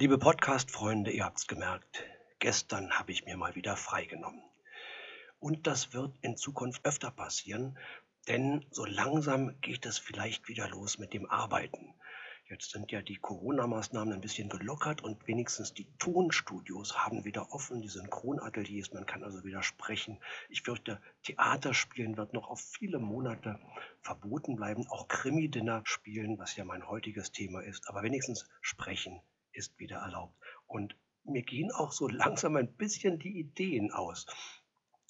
Liebe Podcast-Freunde, ihr habt's gemerkt, gestern habe ich mir mal wieder freigenommen. Und das wird in Zukunft öfter passieren, denn so langsam geht es vielleicht wieder los mit dem Arbeiten. Jetzt sind ja die Corona-Maßnahmen ein bisschen gelockert und wenigstens die Tonstudios haben wieder offen, die Synchronateliers, man kann also wieder sprechen. Ich fürchte, Theaterspielen wird noch auf viele Monate verboten bleiben, auch Krimi-Dinner spielen, was ja mein heutiges Thema ist, aber wenigstens sprechen ist wieder erlaubt. Und mir gehen auch so langsam ein bisschen die Ideen aus.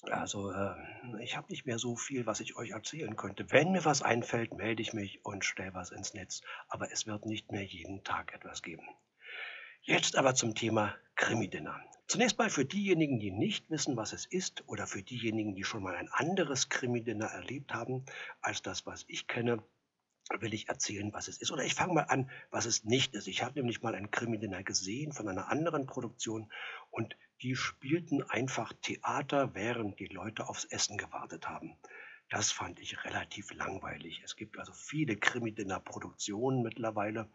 Also äh, ich habe nicht mehr so viel, was ich euch erzählen könnte. Wenn mir was einfällt, melde ich mich und stelle was ins Netz. Aber es wird nicht mehr jeden Tag etwas geben. Jetzt aber zum Thema Krimi-Dinner. Zunächst mal für diejenigen, die nicht wissen, was es ist, oder für diejenigen, die schon mal ein anderes Krimi-Dinner erlebt haben als das, was ich kenne, will ich erzählen, was es ist. Oder ich fange mal an, was es nicht ist. Ich habe nämlich mal einen Krimininer gesehen von einer anderen Produktion und die spielten einfach Theater, während die Leute aufs Essen gewartet haben. Das fand ich relativ langweilig. Es gibt also viele Krimi-Dinner-Produktionen mittlerweile.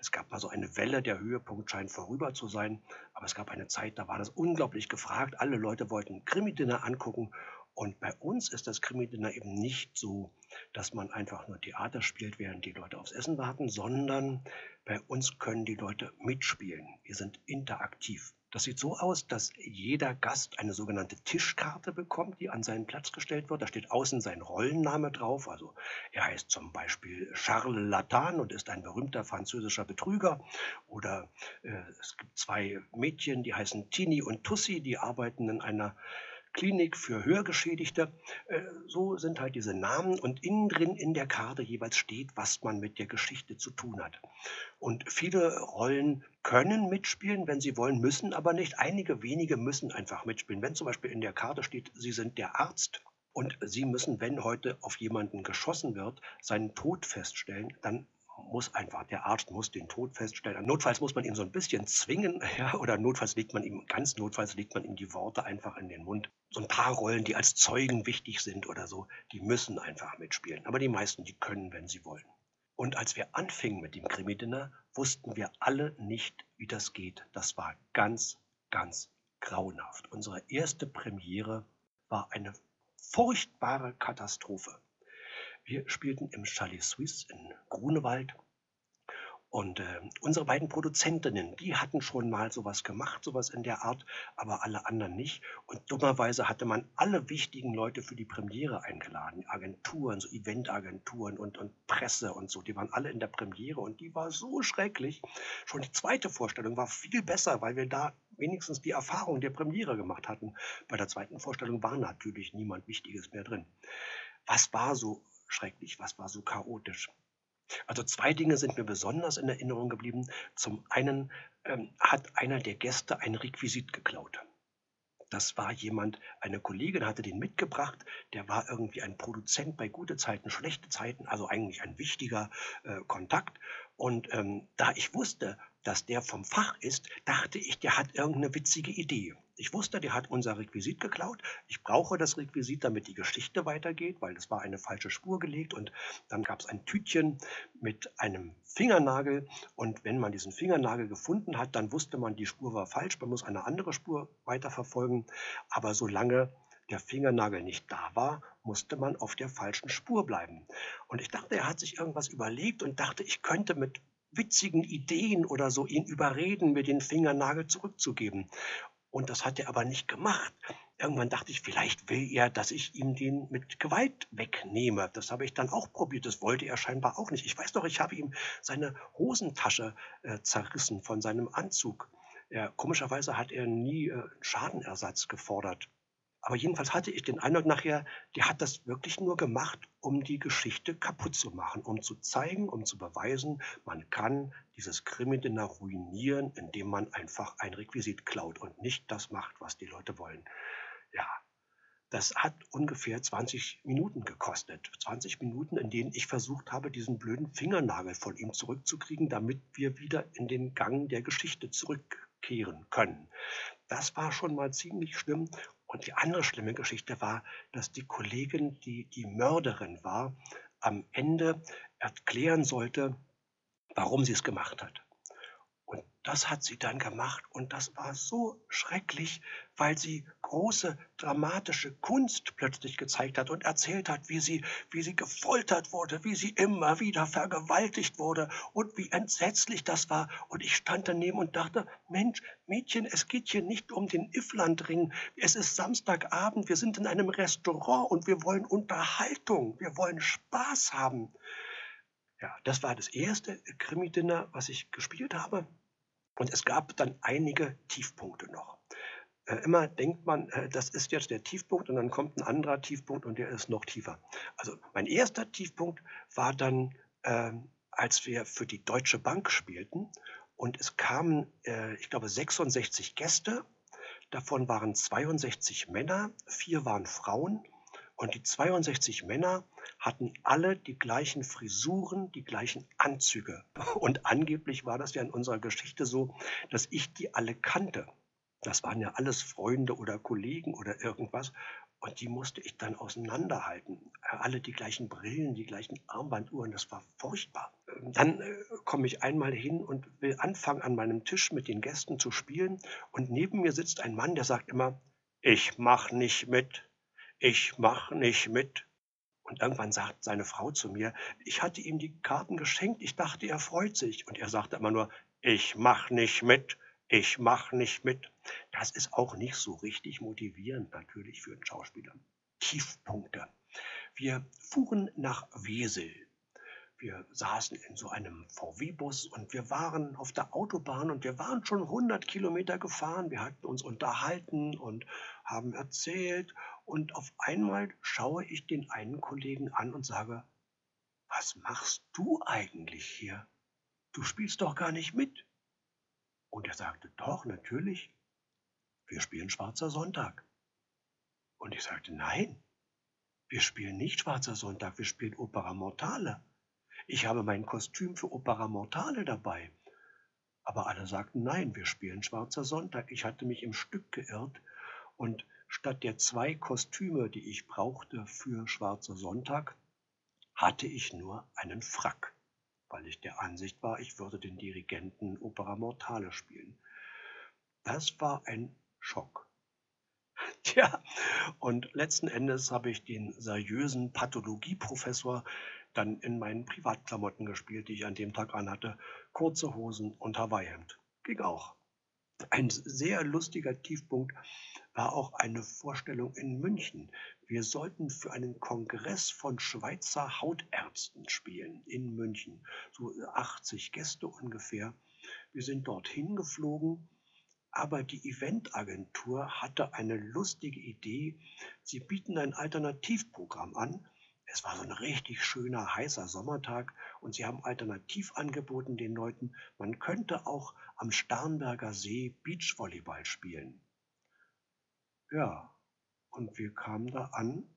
Es gab mal so eine Welle, der Höhepunkt scheint vorüber zu sein. Aber es gab eine Zeit, da war das unglaublich gefragt. Alle Leute wollten Krimi-Dinner angucken und bei uns ist das Krimi-Dinner eben nicht so, dass man einfach nur Theater spielt, während die Leute aufs Essen warten, sondern bei uns können die Leute mitspielen. Wir sind interaktiv. Das sieht so aus, dass jeder Gast eine sogenannte Tischkarte bekommt, die an seinen Platz gestellt wird. Da steht außen sein Rollenname drauf. Also er heißt zum Beispiel Charles Latan und ist ein berühmter französischer Betrüger. Oder äh, es gibt zwei Mädchen, die heißen Tini und Tussi, die arbeiten in einer Klinik für Hörgeschädigte. Äh, so sind halt diese Namen und innen drin in der Karte jeweils steht, was man mit der Geschichte zu tun hat. Und viele Rollen können mitspielen, wenn sie wollen, müssen aber nicht. Einige wenige müssen einfach mitspielen. Wenn zum Beispiel in der Karte steht, sie sind der Arzt, und Sie müssen, wenn heute auf jemanden geschossen wird, seinen Tod feststellen, dann muss einfach, der Arzt muss den Tod feststellen. Notfalls muss man ihn so ein bisschen zwingen, ja, oder notfalls legt man ihm, ganz notfalls legt man ihm die Worte einfach in den Mund. So ein paar Rollen, die als Zeugen wichtig sind oder so, die müssen einfach mitspielen. Aber die meisten, die können, wenn sie wollen. Und als wir anfingen mit dem Krimi-Dinner, wussten wir alle nicht, wie das geht. Das war ganz, ganz grauenhaft. Unsere erste Premiere war eine furchtbare Katastrophe. Wir spielten im Chalet Suisse in Grunewald. Und äh, unsere beiden Produzentinnen, die hatten schon mal sowas gemacht, sowas in der Art, aber alle anderen nicht. Und dummerweise hatte man alle wichtigen Leute für die Premiere eingeladen. Agenturen, so Eventagenturen und, und Presse und so. Die waren alle in der Premiere und die war so schrecklich. Schon die zweite Vorstellung war viel besser, weil wir da wenigstens die Erfahrung der Premiere gemacht hatten. Bei der zweiten Vorstellung war natürlich niemand Wichtiges mehr drin. Was war so schrecklich, was war so chaotisch. Also zwei Dinge sind mir besonders in Erinnerung geblieben. Zum einen ähm, hat einer der Gäste ein Requisit geklaut. Das war jemand, eine Kollegin hatte den mitgebracht, der war irgendwie ein Produzent bei gute Zeiten, schlechte Zeiten, also eigentlich ein wichtiger äh, Kontakt. Und ähm, da ich wusste, dass der vom Fach ist, dachte ich, der hat irgendeine witzige Idee. Ich wusste, der hat unser Requisit geklaut. Ich brauche das Requisit, damit die Geschichte weitergeht, weil es war eine falsche Spur gelegt und dann gab es ein Tütchen mit einem Fingernagel und wenn man diesen Fingernagel gefunden hat, dann wusste man, die Spur war falsch, man muss eine andere Spur weiterverfolgen, aber solange der Fingernagel nicht da war, musste man auf der falschen Spur bleiben. Und ich dachte, er hat sich irgendwas überlegt und dachte, ich könnte mit witzigen Ideen oder so ihn überreden, mir den Fingernagel zurückzugeben. Und das hat er aber nicht gemacht. Irgendwann dachte ich, vielleicht will er, dass ich ihm den mit Gewalt wegnehme. Das habe ich dann auch probiert. Das wollte er scheinbar auch nicht. Ich weiß doch, ich habe ihm seine Hosentasche äh, zerrissen von seinem Anzug. Ja, komischerweise hat er nie äh, Schadenersatz gefordert. Aber jedenfalls hatte ich den Eindruck nachher, der hat das wirklich nur gemacht, um die Geschichte kaputt zu machen, um zu zeigen, um zu beweisen, man kann dieses Krimi-Dinner ruinieren, indem man einfach ein Requisit klaut und nicht das macht, was die Leute wollen. Ja, das hat ungefähr 20 Minuten gekostet. 20 Minuten, in denen ich versucht habe, diesen blöden Fingernagel von ihm zurückzukriegen, damit wir wieder in den Gang der Geschichte zurückkehren können. Das war schon mal ziemlich schlimm und die andere schlimme Geschichte war, dass die Kollegin, die die Mörderin war, am Ende erklären sollte, warum sie es gemacht hat. Und das hat sie dann gemacht und das war so schrecklich, weil sie große dramatische Kunst plötzlich gezeigt hat und erzählt hat, wie sie, wie sie gefoltert wurde, wie sie immer wieder vergewaltigt wurde und wie entsetzlich das war. Und ich stand daneben und dachte, Mensch, Mädchen, es geht hier nicht um den Ifflandring. Es ist Samstagabend, wir sind in einem Restaurant und wir wollen Unterhaltung, wir wollen Spaß haben. Ja, das war das erste Krimi-Dinner, was ich gespielt habe. Und es gab dann einige Tiefpunkte noch. Äh, immer denkt man, äh, das ist jetzt der Tiefpunkt und dann kommt ein anderer Tiefpunkt und der ist noch tiefer. Also mein erster Tiefpunkt war dann, äh, als wir für die Deutsche Bank spielten und es kamen, äh, ich glaube, 66 Gäste. Davon waren 62 Männer, vier waren Frauen und die 62 Männer hatten alle die gleichen Frisuren, die gleichen Anzüge. Und angeblich war das ja in unserer Geschichte so, dass ich die alle kannte. Das waren ja alles Freunde oder Kollegen oder irgendwas. Und die musste ich dann auseinanderhalten. Alle die gleichen Brillen, die gleichen Armbanduhren, das war furchtbar. Dann äh, komme ich einmal hin und will anfangen, an meinem Tisch mit den Gästen zu spielen. Und neben mir sitzt ein Mann, der sagt immer, ich mach nicht mit ich mach nicht mit. Und irgendwann sagt seine Frau zu mir, ich hatte ihm die Karten geschenkt, ich dachte, er freut sich. Und er sagte immer nur, ich mach nicht mit, ich mach nicht mit. Das ist auch nicht so richtig motivierend natürlich für einen Schauspieler. Tiefpunkte. Wir fuhren nach Wesel. Wir saßen in so einem VW-Bus und wir waren auf der Autobahn und wir waren schon 100 Kilometer gefahren. Wir hatten uns unterhalten und haben erzählt und auf einmal schaue ich den einen Kollegen an und sage, was machst du eigentlich hier? Du spielst doch gar nicht mit. Und er sagte, doch, natürlich. Wir spielen Schwarzer Sonntag. Und ich sagte, nein, wir spielen nicht Schwarzer Sonntag, wir spielen Opera Mortale. Ich habe mein Kostüm für Opera Mortale dabei. Aber alle sagten, nein, wir spielen Schwarzer Sonntag. Ich hatte mich im Stück geirrt und Statt der zwei Kostüme, die ich brauchte für Schwarzer Sonntag, hatte ich nur einen Frack, weil ich der Ansicht war, ich würde den Dirigenten Opera Mortale spielen. Das war ein Schock. Tja, und letzten Endes habe ich den seriösen Pathologieprofessor dann in meinen Privatklamotten gespielt, die ich an dem Tag anhatte. Kurze Hosen und Hawaii-Hemd. Ging auch. Ein sehr lustiger Tiefpunkt war auch eine Vorstellung in München. Wir sollten für einen Kongress von Schweizer Hautärzten spielen in München. So 80 Gäste ungefähr. Wir sind dorthin geflogen, aber die Eventagentur hatte eine lustige Idee. Sie bieten ein Alternativprogramm an. Es war so ein richtig schöner, heißer Sommertag und sie haben alternativ angeboten den Leuten, man könnte auch am Starnberger See Beachvolleyball spielen. Ja, und wir kamen da an.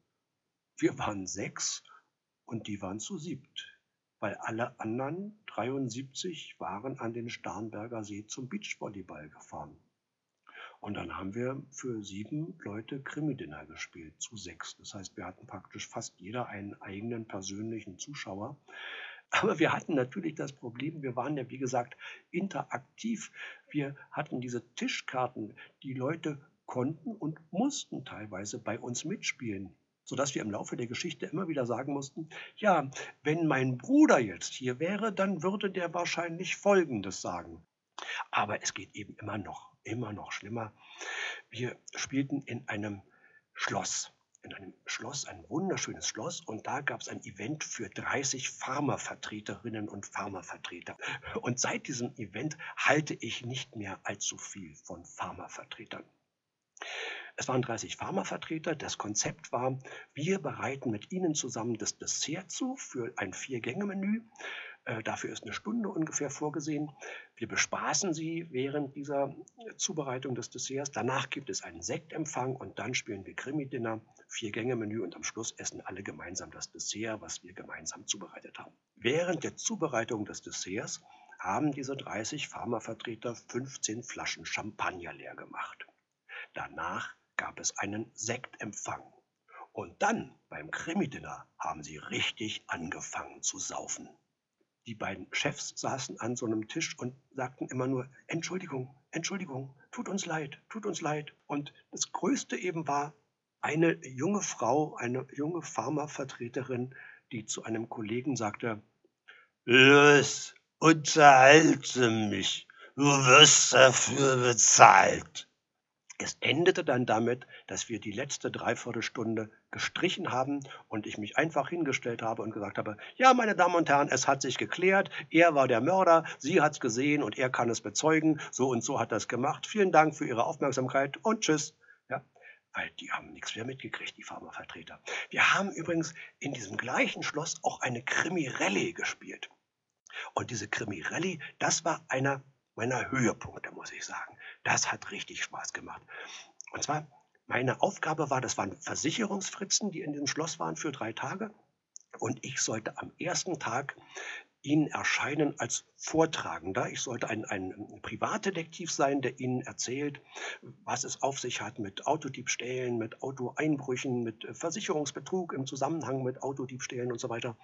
Wir waren sechs und die waren zu siebt, weil alle anderen 73 waren an den Starnberger See zum Beachvolleyball gefahren. Und dann haben wir für sieben Leute Krimi-Dinner gespielt, zu sechs. Das heißt, wir hatten praktisch fast jeder einen eigenen persönlichen Zuschauer. Aber wir hatten natürlich das Problem, wir waren ja wie gesagt interaktiv. Wir hatten diese Tischkarten. Die Leute konnten und mussten teilweise bei uns mitspielen, sodass wir im Laufe der Geschichte immer wieder sagen mussten, ja, wenn mein Bruder jetzt hier wäre, dann würde der wahrscheinlich Folgendes sagen. Aber es geht eben immer noch, immer noch schlimmer. Wir spielten in einem Schloss in einem Schloss, ein wunderschönes Schloss, und da gab es ein Event für 30 Pharmavertreterinnen und Pharmavertreter. Und seit diesem Event halte ich nicht mehr allzu viel von Pharmavertretern. Es waren 30 Pharmavertreter. Das Konzept war, wir bereiten mit Ihnen zusammen das Dessert zu für ein Vier-Gänge-Menü. Äh, dafür ist eine Stunde ungefähr vorgesehen. Wir bespaßen Sie während dieser Zubereitung des Desserts. Danach gibt es einen Sektempfang und dann spielen wir Krimi-Dinner, Vier-Gänge-Menü und am Schluss essen alle gemeinsam das Dessert, was wir gemeinsam zubereitet haben. Während der Zubereitung des Desserts haben diese 30 Pharmavertreter 15 Flaschen Champagner leer gemacht. Danach gab es einen Sektempfang. Und dann beim Krimi-Dinner haben sie richtig angefangen zu saufen. Die beiden Chefs saßen an so einem Tisch und sagten immer nur, Entschuldigung, Entschuldigung, tut uns leid, tut uns leid. Und das Größte eben war eine junge Frau, eine junge Pharmavertreterin, die zu einem Kollegen sagte, Los, unterhalte mich, du wirst dafür bezahlt. Es endete dann damit, dass wir die letzte Dreiviertelstunde gestrichen haben und ich mich einfach hingestellt habe und gesagt habe, ja, meine Damen und Herren, es hat sich geklärt, er war der Mörder, sie hat es gesehen und er kann es bezeugen, so und so hat es gemacht. Vielen Dank für Ihre Aufmerksamkeit und tschüss. Ja, weil die haben nichts mehr mitgekriegt, die Pharmavertreter. Wir haben übrigens in diesem gleichen Schloss auch eine Krimirelli gespielt. Und diese Krimirelli, das war einer meiner Höhepunkte, muss ich sagen. Das hat richtig Spaß gemacht. Und zwar, meine Aufgabe war, das waren Versicherungsfritzen, die in diesem Schloss waren für drei Tage. Und ich sollte am ersten Tag Ihnen erscheinen als Vortragender. Ich sollte ein, ein Privatdetektiv sein, der Ihnen erzählt, was es auf sich hat mit Autodiebstählen, mit Autoeinbrüchen, mit Versicherungsbetrug im Zusammenhang mit Autodiebstählen und so weiter.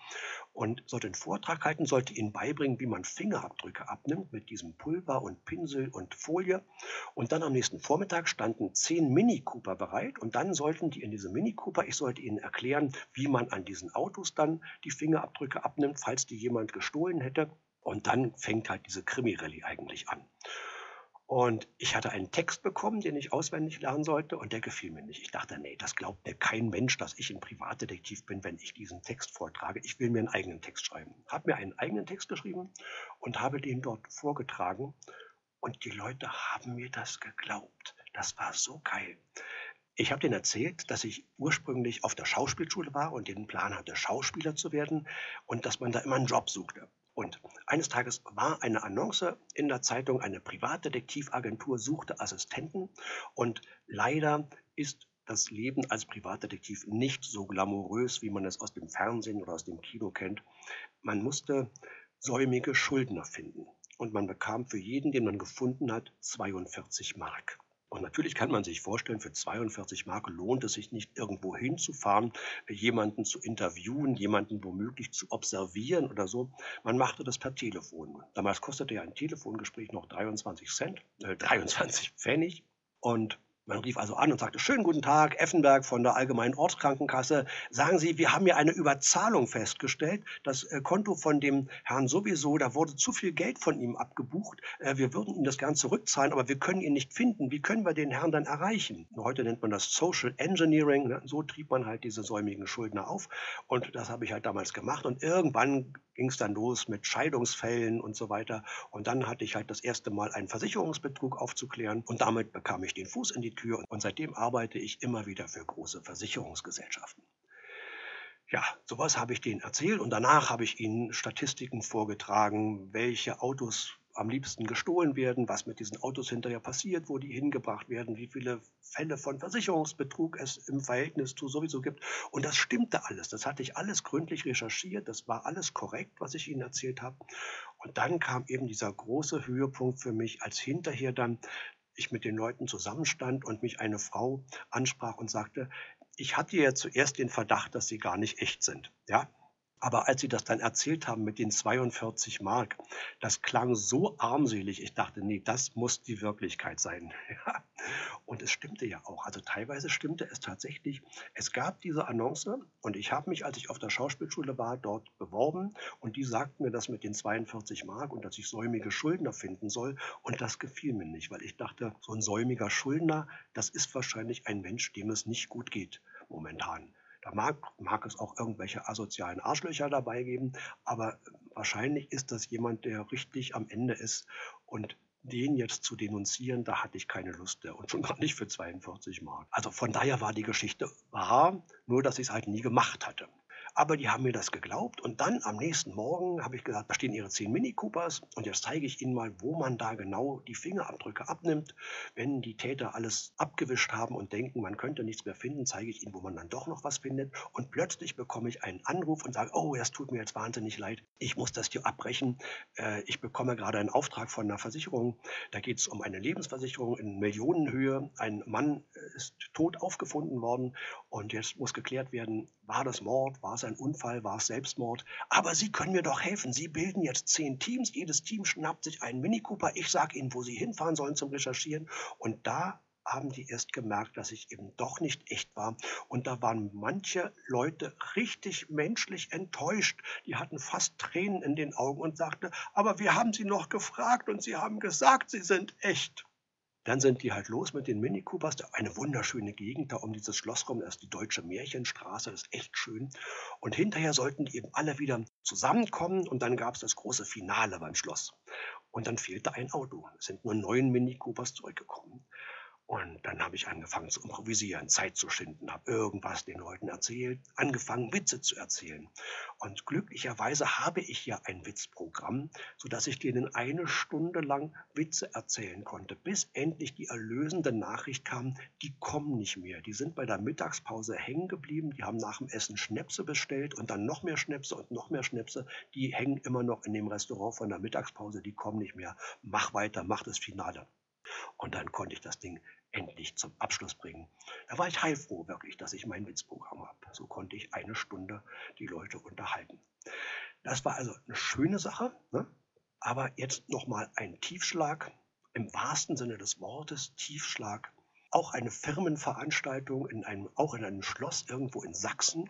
Und sollte einen Vortrag halten, sollte Ihnen beibringen, wie man Fingerabdrücke abnimmt mit diesem Pulver und Pinsel und Folie. Und dann am nächsten Vormittag standen zehn Mini Cooper bereit und dann sollten die in diese Mini Cooper, ich sollte Ihnen erklären, wie man an diesen Autos dann die Fingerabdrücke abnimmt, falls die jemand gestohlen hätte. Und dann fängt halt diese Krimi-Rallye eigentlich an. Und ich hatte einen Text bekommen, den ich auswendig lernen sollte, und der gefiel mir nicht. Ich dachte, nee, das glaubt mir kein Mensch, dass ich ein Privatdetektiv bin, wenn ich diesen Text vortrage. Ich will mir einen eigenen Text schreiben. Habe mir einen eigenen Text geschrieben und habe den dort vorgetragen. Und die Leute haben mir das geglaubt. Das war so geil. Ich habe denen erzählt, dass ich ursprünglich auf der Schauspielschule war und den Plan hatte, Schauspieler zu werden und dass man da immer einen Job suchte. Und eines Tages war eine Annonce in der Zeitung, eine Privatdetektivagentur suchte Assistenten und leider ist das Leben als Privatdetektiv nicht so glamourös, wie man es aus dem Fernsehen oder aus dem Kino kennt. Man musste säumige Schuldner finden und man bekam für jeden, den man gefunden hat, 42 Mark. Und natürlich kann man sich vorstellen, für 42 Mark lohnt es sich nicht, irgendwo hinzufahren, jemanden zu interviewen, jemanden womöglich zu observieren oder so. Man machte das per Telefon. Damals kostete ja ein Telefongespräch noch 23 Cent, äh, 23 Pfennig. Und man rief also an und sagte, schönen guten Tag, Effenberg von der Allgemeinen Ortskrankenkasse. Sagen Sie, wir haben hier eine Überzahlung festgestellt. Das äh, Konto von dem Herrn sowieso, da wurde zu viel Geld von ihm abgebucht. Äh, wir würden ihm das gern zurückzahlen, aber wir können ihn nicht finden. Wie können wir den Herrn dann erreichen? Heute nennt man das Social Engineering. Ne? So trieb man halt diese säumigen Schuldner auf. Und das habe ich halt damals gemacht. Und irgendwann ging es dann los mit Scheidungsfällen und so weiter. Und dann hatte ich halt das erste Mal einen Versicherungsbetrug aufzuklären. Und damit bekam ich den Fuß in die Tür und seitdem arbeite ich immer wieder für große Versicherungsgesellschaften. Ja, sowas habe ich denen erzählt und danach habe ich ihnen Statistiken vorgetragen, welche Autos am liebsten gestohlen werden, was mit diesen Autos hinterher passiert, wo die hingebracht werden, wie viele Fälle von Versicherungsbetrug es im Verhältnis zu sowieso gibt. Und das stimmte alles. Das hatte ich alles gründlich recherchiert. Das war alles korrekt, was ich Ihnen erzählt habe. Und dann kam eben dieser große Höhepunkt für mich, als hinterher dann ich mit den Leuten zusammenstand und mich eine Frau ansprach und sagte, ich hatte ja zuerst den Verdacht, dass sie gar nicht echt sind. Ja, aber als sie das dann erzählt haben mit den 42 Mark, das klang so armselig. Ich dachte, nee, das muss die Wirklichkeit sein. und es stimmte ja auch. Also teilweise stimmte es tatsächlich. Es gab diese Annonce und ich habe mich, als ich auf der Schauspielschule war, dort beworben und die sagten mir das mit den 42 Mark und dass ich säumige Schuldner finden soll. Und das gefiel mir nicht, weil ich dachte, so ein säumiger Schuldner, das ist wahrscheinlich ein Mensch, dem es nicht gut geht momentan. Da mag, mag es auch irgendwelche asozialen Arschlöcher dabei geben, aber wahrscheinlich ist das jemand, der richtig am Ende ist und den jetzt zu denunzieren, da hatte ich keine Lust und schon gar nicht für 42 Mark. Also von daher war die Geschichte wahr, nur dass ich es halt nie gemacht hatte. Aber die haben mir das geglaubt und dann am nächsten Morgen habe ich gesagt, da stehen ihre 10 Mini Coopers und jetzt zeige ich Ihnen mal, wo man da genau die Fingerabdrücke abnimmt. Wenn die Täter alles abgewischt haben und denken, man könnte nichts mehr finden, zeige ich Ihnen, wo man dann doch noch was findet. Und plötzlich bekomme ich einen Anruf und sage, oh, das tut mir jetzt wahnsinnig leid, ich muss das hier abbrechen. Äh, ich bekomme gerade einen Auftrag von einer Versicherung. Da geht es um eine Lebensversicherung in Millionenhöhe. Ein Mann ist tot aufgefunden worden und jetzt muss geklärt werden, war das Mord, war es ein Unfall, war es Selbstmord. Aber Sie können mir doch helfen. Sie bilden jetzt zehn Teams. Jedes Team schnappt sich einen Mini Cooper. Ich sage Ihnen, wo Sie hinfahren sollen zum Recherchieren. Und da haben die erst gemerkt, dass ich eben doch nicht echt war. Und da waren manche Leute richtig menschlich enttäuscht. Die hatten fast Tränen in den Augen und sagten, aber wir haben sie noch gefragt und sie haben gesagt, sie sind echt. Dann sind die halt los mit den Mini Coopers. Eine wunderschöne Gegend da um dieses Schloss rum. Das ist die Deutsche Märchenstraße. Das ist echt schön. Und hinterher sollten die eben alle wieder zusammenkommen. Und dann gab es das große Finale beim Schloss. Und dann fehlte ein Auto. Es sind nur neun Mini Coopers zurückgekommen. Und dann habe ich angefangen zu improvisieren, Zeit zu schinden, habe irgendwas den Leuten erzählt, angefangen Witze zu erzählen. Und glücklicherweise habe ich ja ein Witzprogramm, sodass ich denen eine Stunde lang Witze erzählen konnte, bis endlich die erlösende Nachricht kam, die kommen nicht mehr. Die sind bei der Mittagspause hängen geblieben, die haben nach dem Essen Schnäpse bestellt und dann noch mehr Schnäpse und noch mehr Schnäpse. Die hängen immer noch in dem Restaurant von der Mittagspause, die kommen nicht mehr. Mach weiter, mach das Finale. Und dann konnte ich das Ding endlich zum Abschluss bringen. Da war ich heilfroh wirklich, dass ich mein Witzprogramm habe. So konnte ich eine Stunde die Leute unterhalten. Das war also eine schöne Sache, ne? aber jetzt nochmal ein Tiefschlag, im wahrsten Sinne des Wortes Tiefschlag. Auch eine Firmenveranstaltung in einem, auch in einem Schloss irgendwo in Sachsen.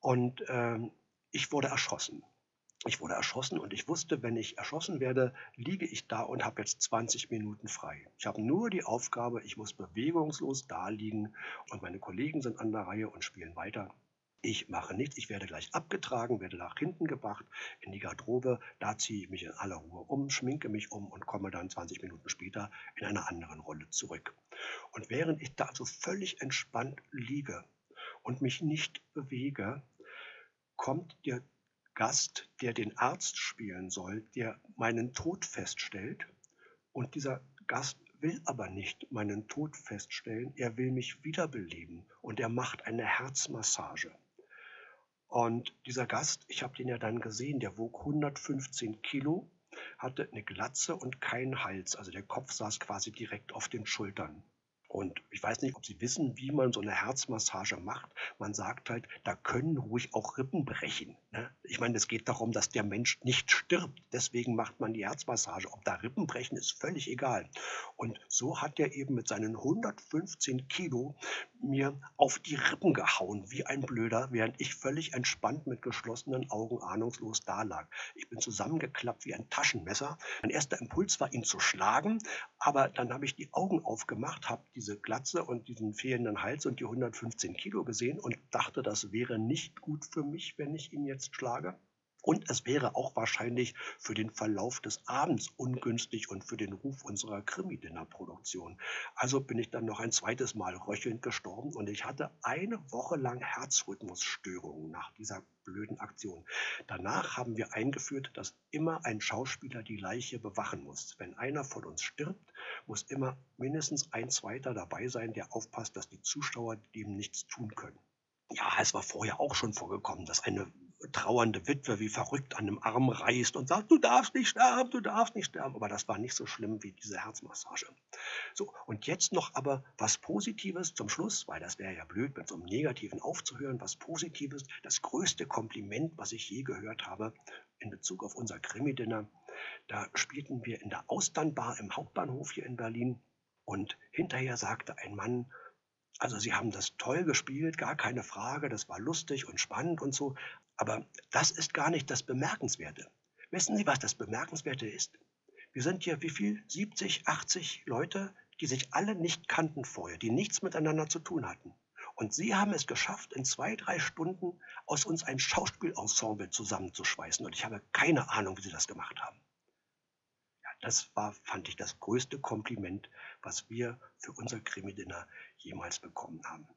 Und äh, ich wurde erschossen. Ich wurde erschossen und ich wusste, wenn ich erschossen werde, liege ich da und habe jetzt 20 Minuten frei. Ich habe nur die Aufgabe, ich muss bewegungslos da liegen und meine Kollegen sind an der Reihe und spielen weiter. Ich mache nichts, ich werde gleich abgetragen, werde nach hinten gebracht in die Garderobe. Da ziehe ich mich in aller Ruhe um, schminke mich um und komme dann 20 Minuten später in einer anderen Rolle zurück. Und während ich da so völlig entspannt liege und mich nicht bewege, kommt der Gast, der den Arzt spielen soll, der meinen Tod feststellt. Und dieser Gast will aber nicht meinen Tod feststellen, er will mich wiederbeleben und er macht eine Herzmassage. Und dieser Gast, ich habe den ja dann gesehen, der wog 115 Kilo, hatte eine Glatze und keinen Hals, also der Kopf saß quasi direkt auf den Schultern. Und ich weiß nicht, ob Sie wissen, wie man so eine Herzmassage macht. Man sagt halt, da können ruhig auch Rippen brechen. Ne? Ich meine, es geht darum, dass der Mensch nicht stirbt. Deswegen macht man die Herzmassage. Ob da Rippen brechen, ist völlig egal. Und so hat er eben mit seinen 115 Kilo mir auf die Rippen gehauen, wie ein Blöder, während ich völlig entspannt mit geschlossenen Augen ahnungslos dalag. Ich bin zusammengeklappt wie ein Taschenmesser. Mein erster Impuls war, ihn zu schlagen, aber dann habe ich die Augen aufgemacht, habe diese Glatze und diesen fehlenden Hals und die 115 Kilo gesehen und dachte, das wäre nicht gut für mich, wenn ich ihn jetzt schlage. Und es wäre auch wahrscheinlich für den Verlauf des Abends ungünstig und für den Ruf unserer Krimi-Dinner-Produktion. Also bin ich dann noch ein zweites Mal röchelnd gestorben und ich hatte eine Woche lang Herzrhythmusstörungen nach dieser blöden Aktion. Danach haben wir eingeführt, dass immer ein Schauspieler die Leiche bewachen muss. Wenn einer von uns stirbt, muss immer mindestens ein zweiter dabei sein, der aufpasst, dass die Zuschauer dem nichts tun können. Ja, es war vorher auch schon vorgekommen, dass eine trauernde Witwe wie verrückt an einem Arm reißt und sagt, du darfst nicht sterben, du darfst nicht sterben. Aber das war nicht so schlimm wie diese Herzmassage. So, und jetzt noch aber was Positives zum Schluss, weil das wäre ja blöd, mit so einem Negativen aufzuhören. Was Positives, das größte Kompliment, was ich je gehört habe in Bezug auf unser Krimi-Dinner. Da spielten wir in der Austernbar im Hauptbahnhof hier in Berlin. Und hinterher sagte ein Mann, also Sie haben das toll gespielt, gar keine Frage, das war lustig und spannend und so, aber das ist gar nicht das Bemerkenswerte. Wissen Sie, was das Bemerkenswerte ist? Wir sind hier wie viel? 70, 80 Leute, die sich alle nicht kannten vorher, die nichts miteinander zu tun hatten. Und Sie haben es geschafft, in zwei, drei Stunden aus uns ein Schauspielensemble zusammenzuschweißen. Und ich habe keine Ahnung, wie Sie das gemacht haben. Ja, das war, fand ich, das größte Kompliment, was wir für unser Krimi-Dinner jemals bekommen haben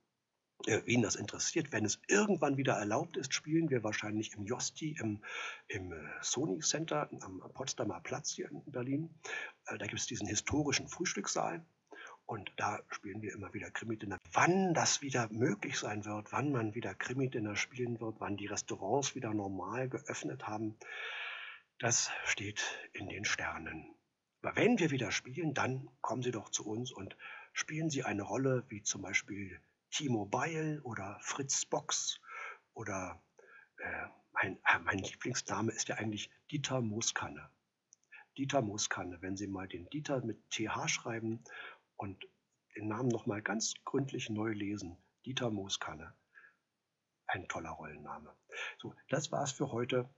äh, wen das interessiert, wenn es irgendwann wieder erlaubt ist, spielen wir wahrscheinlich im Josti, im, im äh, Sony Center am Potsdamer Platz hier in Berlin. Äh, da gibt es diesen historischen Frühstückssaal. Und da spielen wir immer wieder Krimi-Dinner. Wann das wieder möglich sein wird, wann man wieder Krimi-Dinner spielen wird, wann die Restaurants wieder normal geöffnet haben, das steht in den Sternen. Aber wenn wir wieder spielen, dann kommen Sie doch zu uns und spielen Sie eine Rolle wie zum Beispiel T-Mobile oder Fritz Box oder Äh, mein, äh, mein Lieblingsname ist ja eigentlich Dieter Mooskanne. Dieter Mooskanne, wenn Sie mal den Dieter mit TH schreiben und den Namen nochmal ganz gründlich neu lesen. Dieter Mooskanne. Ein toller Rollenname. So, das war's für heute.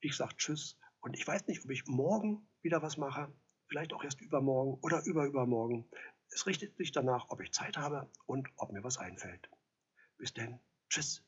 Ich sag Tschüss und ich weiß nicht, ob ich morgen wieder was mache, vielleicht auch erst übermorgen oder überübermorgen. Es richtet sich danach, ob ich Zeit habe und ob mir was einfällt. Bis denn. Tschüss.